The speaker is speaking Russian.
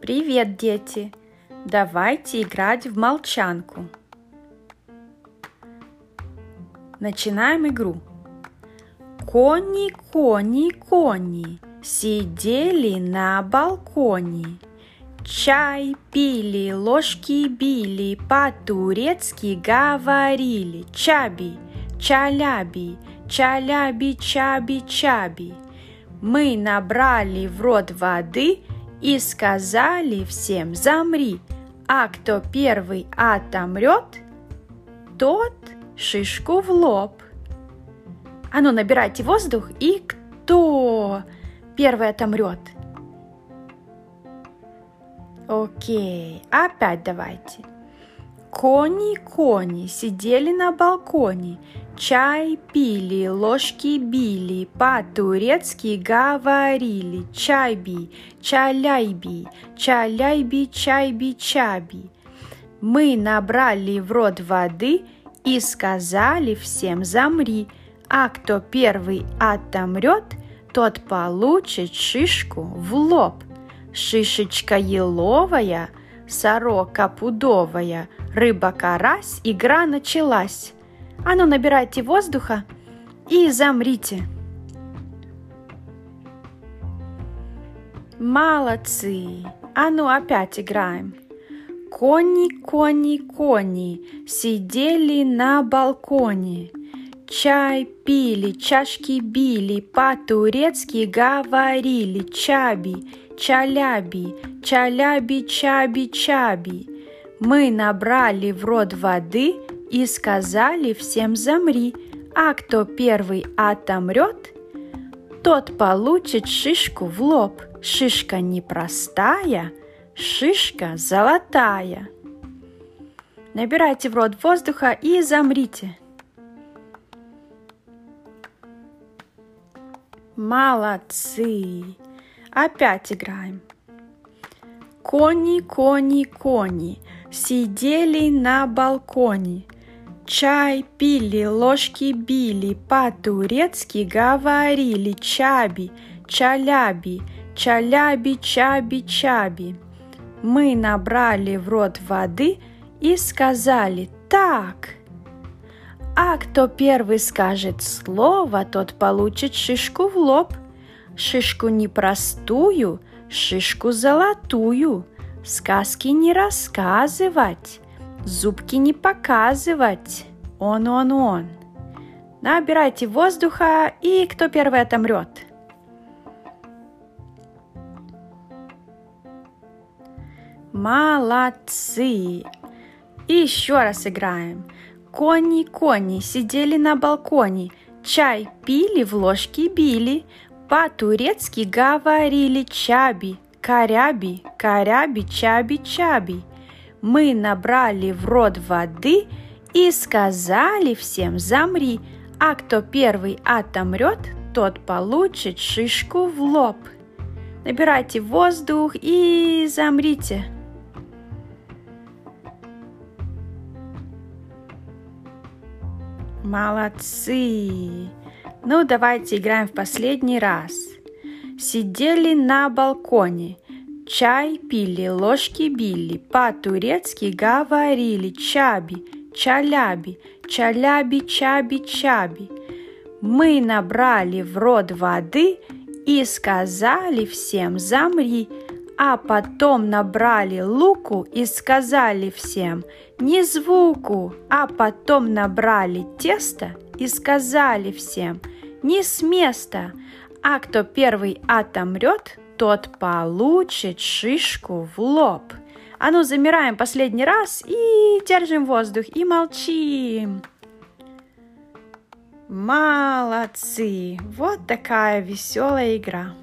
Привет, дети! Давайте играть в молчанку. Начинаем игру. Кони, кони, кони сидели на балконе. Чай пили, ложки били, по-турецки говорили. Чаби, чаляби, чаляби, чаби, чаби. Мы набрали в рот воды и сказали всем «Замри!» А кто первый отомрет, тот шишку в лоб. А ну, набирайте воздух, и кто первый отомрет? Окей, опять давайте. Кони, кони сидели на балконе, чай пили, ложки били, по-турецки говорили. Чайби, чаляйби, чаляйби, чайби, чаби. Мы набрали в рот воды и сказали всем замри, а кто первый отомрет, тот получит шишку в лоб. Шишечка еловая, сорока пудовая – рыба-карась, игра началась. А ну, набирайте воздуха и замрите. Молодцы! А ну, опять играем. Кони, кони, кони сидели на балконе. Чай пили, чашки били, по-турецки говорили. Чаби, чаляби, чаляби, чаби, чаби. Мы набрали в рот воды и сказали всем замри, а кто первый отомрет, тот получит шишку в лоб. Шишка непростая, шишка золотая. Набирайте в рот воздуха и замрите. Молодцы! Опять играем. Кони, кони, кони сидели на балконе. Чай пили, ложки били, по-турецки говорили чаби, чаляби, чаляби, чаби, чаби. Мы набрали в рот воды и сказали так. А кто первый скажет слово, тот получит шишку в лоб. Шишку непростую, шишку золотую – Сказки не рассказывать, зубки не показывать. Он, он, он. Набирайте воздуха, и кто первый отомрет. Молодцы! И еще раз играем. Кони-кони сидели на балконе, чай пили, в ложки били, по-турецки говорили чаби, Коряби, коряби, чаби, чаби. Мы набрали в рот воды и сказали всем замри, а кто первый отомрет, тот получит шишку в лоб. Набирайте воздух и замрите. Молодцы! Ну, давайте играем в последний раз – Сидели на балконе, чай пили, ложки били, по-турецки говорили чаби, чаляби, чаляби, чаби, чаби. Мы набрали в рот воды и сказали всем замри, а потом набрали луку и сказали всем не звуку, а потом набрали тесто и сказали всем не с места, а кто первый отомрет, тот получит шишку в лоб. А ну, замираем последний раз и держим воздух и молчим. Молодцы! Вот такая веселая игра.